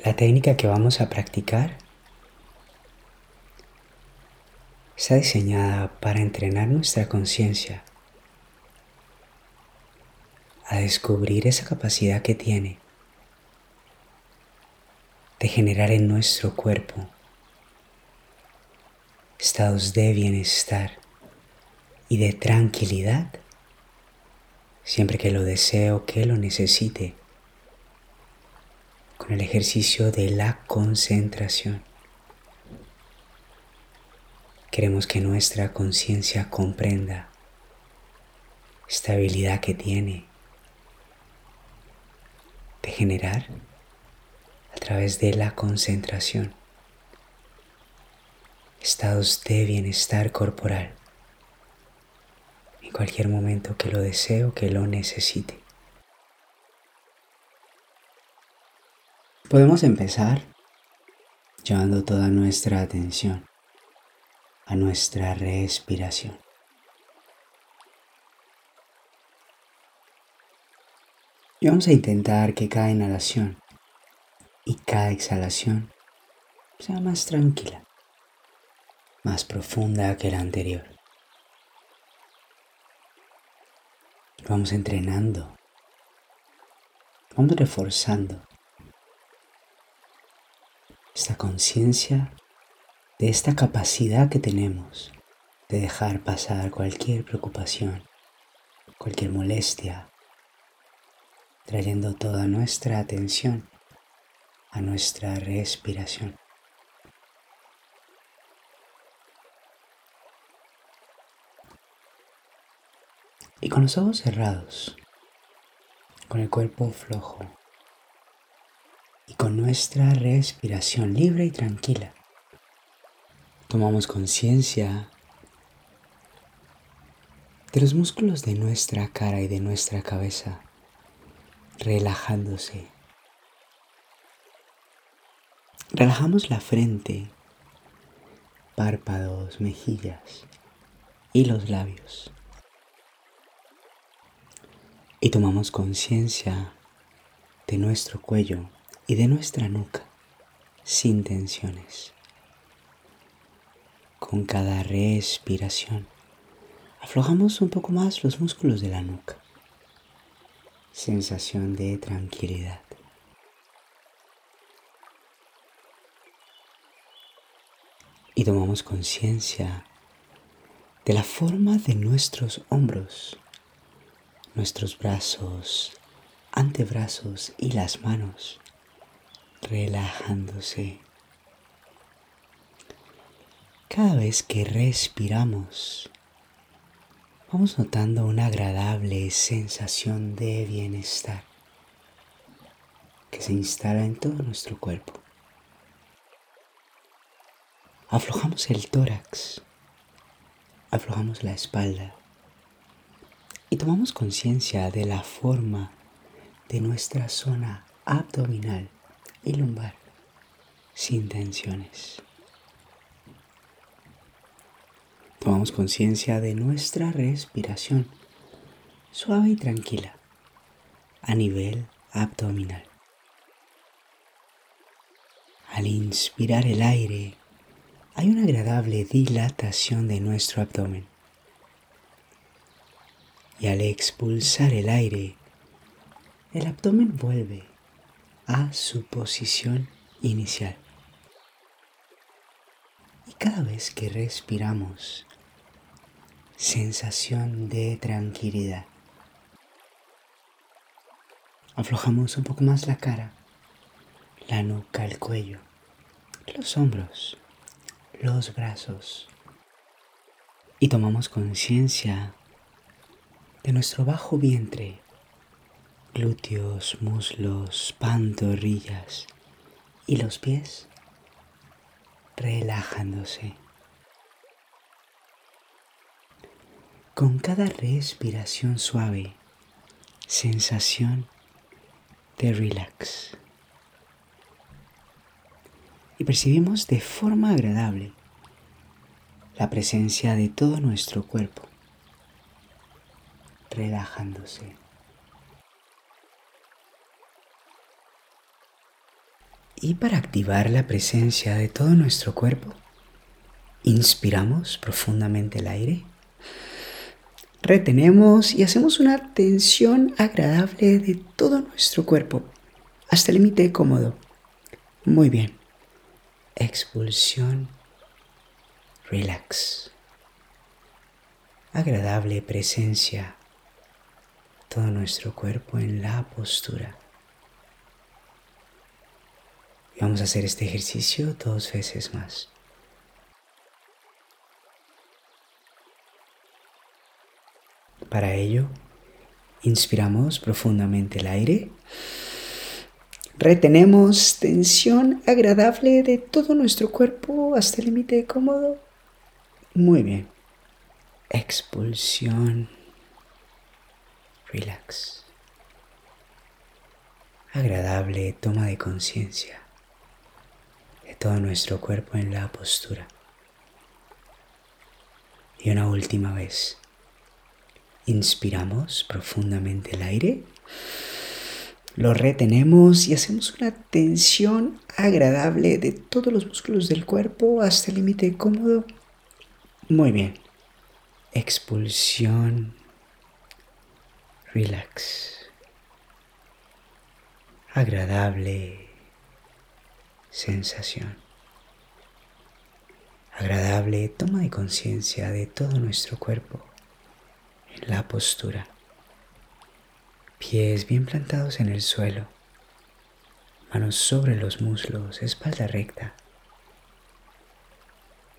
La técnica que vamos a practicar está diseñada para entrenar nuestra conciencia a descubrir esa capacidad que tiene de generar en nuestro cuerpo estados de bienestar y de tranquilidad siempre que lo deseo, que lo necesite, el ejercicio de la concentración. Queremos que nuestra conciencia comprenda esta habilidad que tiene de generar a través de la concentración estados de bienestar corporal en cualquier momento que lo desee o que lo necesite. Podemos empezar llevando toda nuestra atención a nuestra respiración. Y vamos a intentar que cada inhalación y cada exhalación sea más tranquila, más profunda que la anterior. Vamos entrenando, vamos reforzando esta conciencia de esta capacidad que tenemos de dejar pasar cualquier preocupación, cualquier molestia, trayendo toda nuestra atención a nuestra respiración. Y con los ojos cerrados, con el cuerpo flojo y con nuestra respiración libre y tranquila, tomamos conciencia de los músculos de nuestra cara y de nuestra cabeza relajándose. Relajamos la frente, párpados, mejillas y los labios. Y tomamos conciencia de nuestro cuello y de nuestra nuca sin tensiones. Con cada respiración aflojamos un poco más los músculos de la nuca sensación de tranquilidad. Y tomamos conciencia de la forma de nuestros hombros, nuestros brazos, antebrazos y las manos relajándose. Cada vez que respiramos, vamos notando una agradable sensación de bienestar que se instala en todo nuestro cuerpo. Aflojamos el tórax, aflojamos la espalda y tomamos conciencia de la forma de nuestra zona abdominal y lumbar sin tensiones. Tomamos conciencia de nuestra respiración suave y tranquila a nivel abdominal. Al inspirar el aire, hay una agradable dilatación de nuestro abdomen. Y al expulsar el aire, el abdomen vuelve a su posición inicial. Y cada vez que respiramos, sensación de tranquilidad. Aflojamos un poco más la cara, la nuca, el cuello, los hombros, los brazos y tomamos conciencia de nuestro bajo vientre, glúteos, muslos, pantorrillas y los pies relajándose. Con cada respiración suave, sensación de relax. Y percibimos de forma agradable la presencia de todo nuestro cuerpo, relajándose. Y para activar la presencia de todo nuestro cuerpo, inspiramos profundamente el aire, retenemos y hacemos una tensión agradable de todo nuestro cuerpo hasta el límite cómodo. Muy bien. Expulsión. Relax. Agradable presencia. Todo nuestro cuerpo en la postura. Vamos a hacer este ejercicio dos veces más. Para ello, inspiramos profundamente el aire. Retenemos tensión agradable de todo nuestro cuerpo hasta el límite cómodo. Muy bien. Expulsión. Relax. Agradable toma de conciencia todo nuestro cuerpo en la postura. Y una última vez. Inspiramos profundamente el aire. Lo retenemos y hacemos una tensión agradable de todos los músculos del cuerpo hasta el límite cómodo. Muy bien. Expulsión. Relax. Agradable sensación. Agradable toma de conciencia de todo nuestro cuerpo en la postura. Pies bien plantados en el suelo, manos sobre los muslos, espalda recta.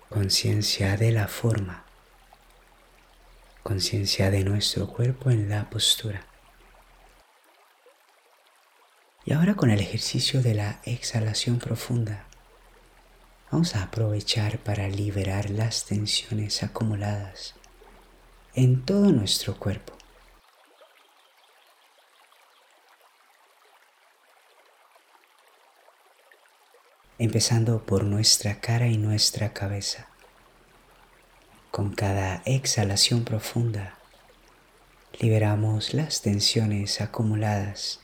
Conciencia de la forma, conciencia de nuestro cuerpo en la postura. Y ahora con el ejercicio de la exhalación profunda, vamos a aprovechar para liberar las tensiones acumuladas en todo nuestro cuerpo. Empezando por nuestra cara y nuestra cabeza. Con cada exhalación profunda, liberamos las tensiones acumuladas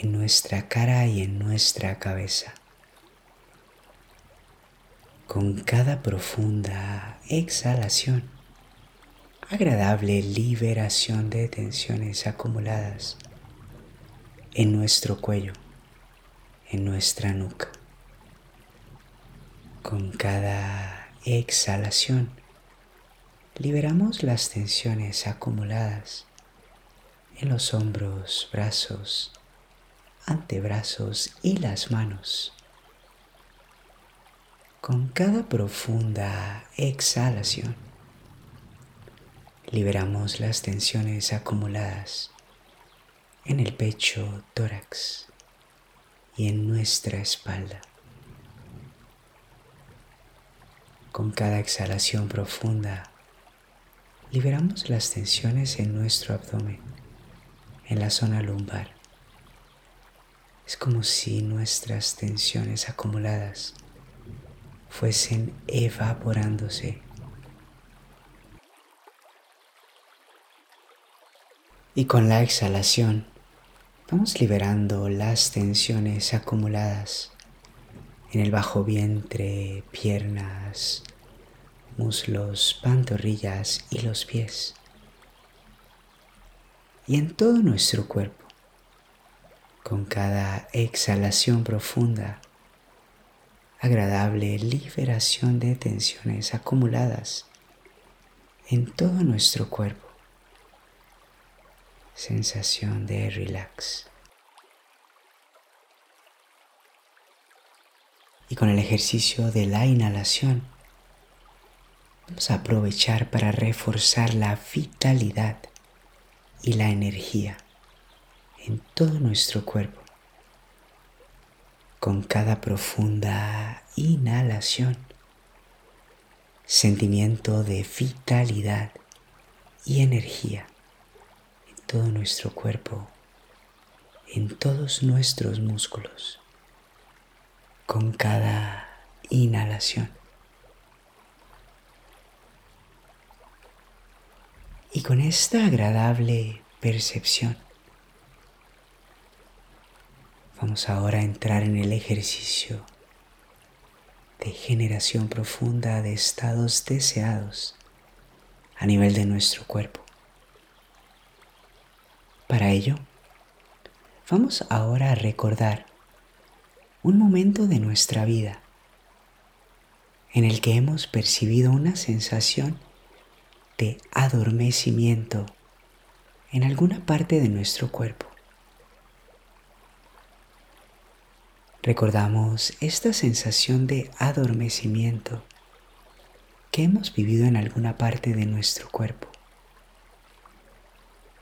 en nuestra cara y en nuestra cabeza. Con cada profunda exhalación, agradable liberación de tensiones acumuladas en nuestro cuello, en nuestra nuca. Con cada exhalación, liberamos las tensiones acumuladas en los hombros, brazos, antebrazos y las manos. Con cada profunda exhalación, liberamos las tensiones acumuladas en el pecho, tórax y en nuestra espalda. Con cada exhalación profunda, liberamos las tensiones en nuestro abdomen, en la zona lumbar es como si nuestras tensiones acumuladas fuesen evaporándose. Y con la exhalación vamos liberando las tensiones acumuladas en el bajo vientre, piernas, muslos, pantorrillas y los pies. Y en todo nuestro cuerpo con cada exhalación profunda, agradable liberación de tensiones acumuladas en todo nuestro cuerpo. Sensación de relax. Y con el ejercicio de la inhalación, vamos a aprovechar para reforzar la vitalidad y la energía en todo nuestro cuerpo. Con cada profunda inhalación, sentimiento de vitalidad y energía en todo nuestro cuerpo, en todos nuestros músculos, con cada inhalación. Y con esta agradable percepción, Vamos ahora a entrar en el ejercicio de generación profunda de estados deseados a nivel de nuestro cuerpo. Para ello, vamos ahora a recordar un momento de nuestra vida en el que hemos percibido una sensación de adormecimiento en alguna parte de nuestro cuerpo. Recordamos esta sensación de adormecimiento que hemos vivido en alguna parte de nuestro cuerpo.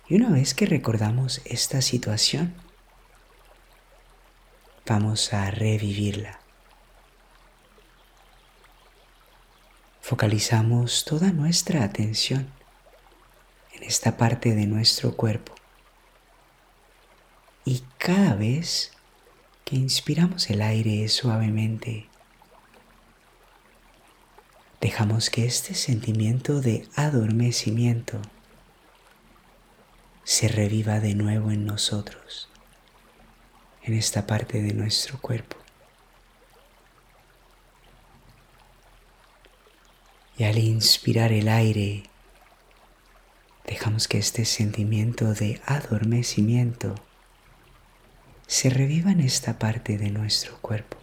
Y una vez que recordamos esta situación, vamos a revivirla. Focalizamos toda nuestra atención en esta parte de nuestro cuerpo y cada vez que inspiramos el aire suavemente, dejamos que este sentimiento de adormecimiento se reviva de nuevo en nosotros, en esta parte de nuestro cuerpo. Y al inspirar el aire, dejamos que este sentimiento de adormecimiento se reviva en esta parte de nuestro cuerpo.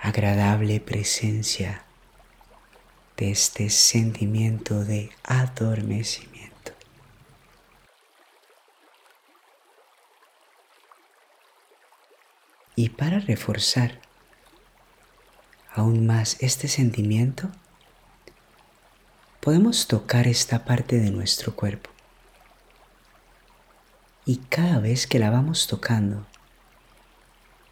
Agradable presencia de este sentimiento de adormecimiento. Y para reforzar aún más este sentimiento, podemos tocar esta parte de nuestro cuerpo. Y cada vez que la vamos tocando,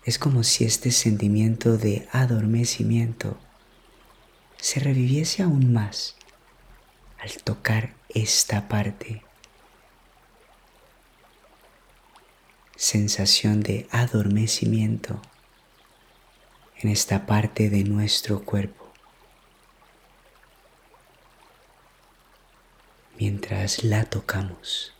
es como si este sentimiento de adormecimiento se reviviese aún más al tocar esta parte. Sensación de adormecimiento en esta parte de nuestro cuerpo. Mientras la tocamos.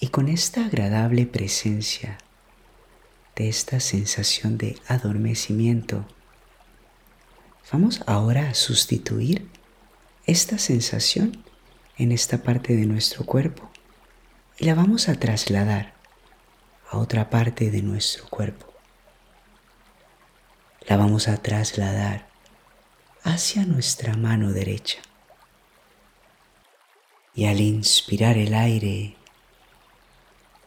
Y con esta agradable presencia de esta sensación de adormecimiento, vamos ahora a sustituir esta sensación en esta parte de nuestro cuerpo y la vamos a trasladar a otra parte de nuestro cuerpo. La vamos a trasladar hacia nuestra mano derecha. Y al inspirar el aire,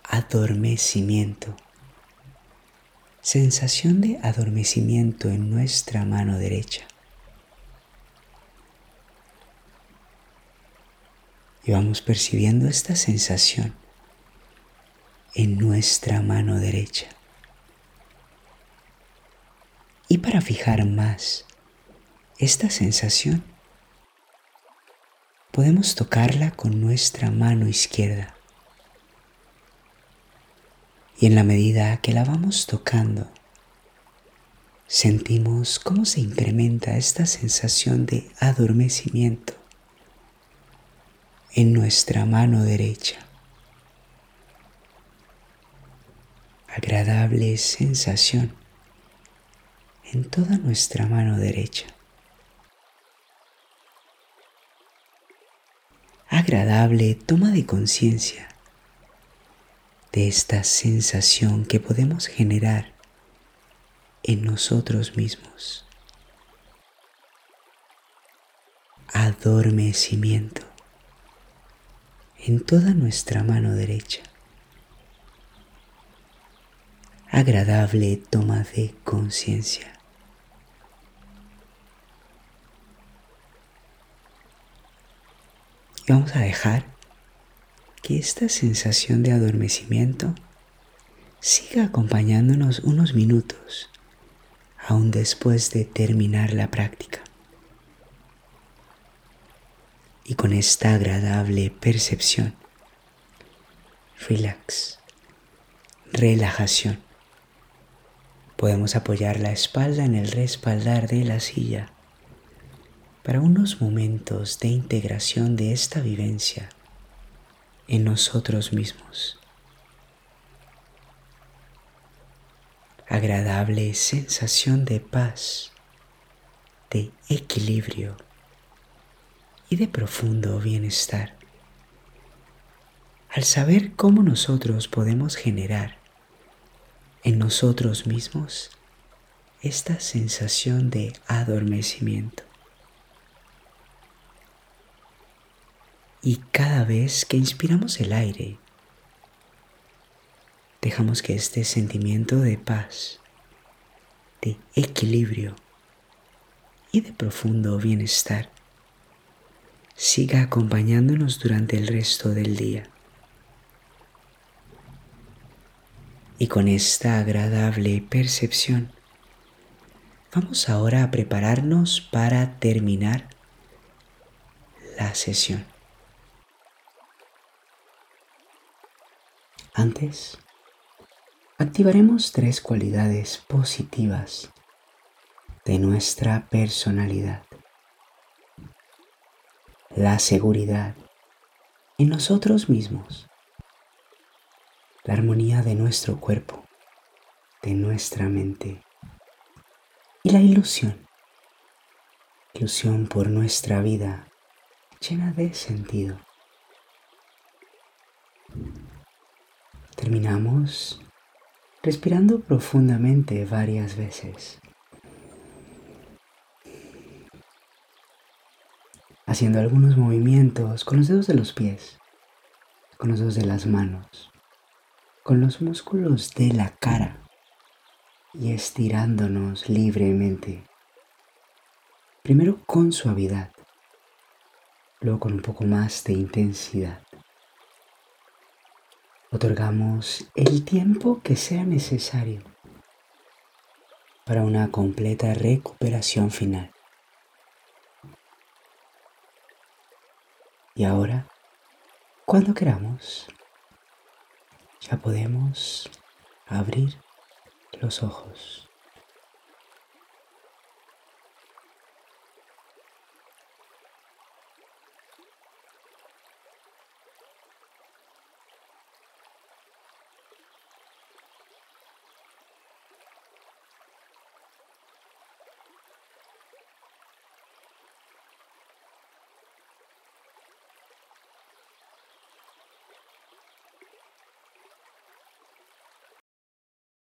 adormecimiento, sensación de adormecimiento en nuestra mano derecha. Y vamos percibiendo esta sensación en nuestra mano derecha. Y para fijar más esta sensación, podemos tocarla con nuestra mano izquierda. Y en la medida que la vamos tocando, sentimos cómo se incrementa esta sensación de adormecimiento en nuestra mano derecha. agradable sensación en toda nuestra mano derecha. Agradable toma de conciencia de esta sensación que podemos generar en nosotros mismos. Adormecimiento en toda nuestra mano derecha. agradable toma de conciencia. Y vamos a dejar que esta sensación de adormecimiento siga acompañándonos unos minutos, aún después de terminar la práctica. Y con esta agradable percepción, relax, relajación Podemos apoyar la espalda en el respaldar de la silla para unos momentos de integración de esta vivencia en nosotros mismos. Agradable sensación de paz, de equilibrio y de profundo bienestar. Al saber cómo nosotros podemos generar en nosotros mismos esta sensación de adormecimiento. Y cada vez que inspiramos el aire, dejamos que este sentimiento de paz, de equilibrio y de profundo bienestar siga acompañándonos durante el resto del día. Y con esta agradable percepción, vamos ahora a prepararnos para terminar la sesión. Antes, activaremos tres cualidades positivas de nuestra personalidad. La seguridad en nosotros mismos. La armonía de nuestro cuerpo, de nuestra mente. Y la ilusión. Ilusión por nuestra vida llena de sentido. Terminamos respirando profundamente varias veces. Haciendo algunos movimientos con los dedos de los pies, con los dedos de las manos, con los músculos de la cara y estirándonos libremente. Primero con suavidad, luego con un poco más de intensidad otorgamos el tiempo que sea necesario para una completa recuperación final. Y ahora, cuando queramos, ya podemos abrir los ojos.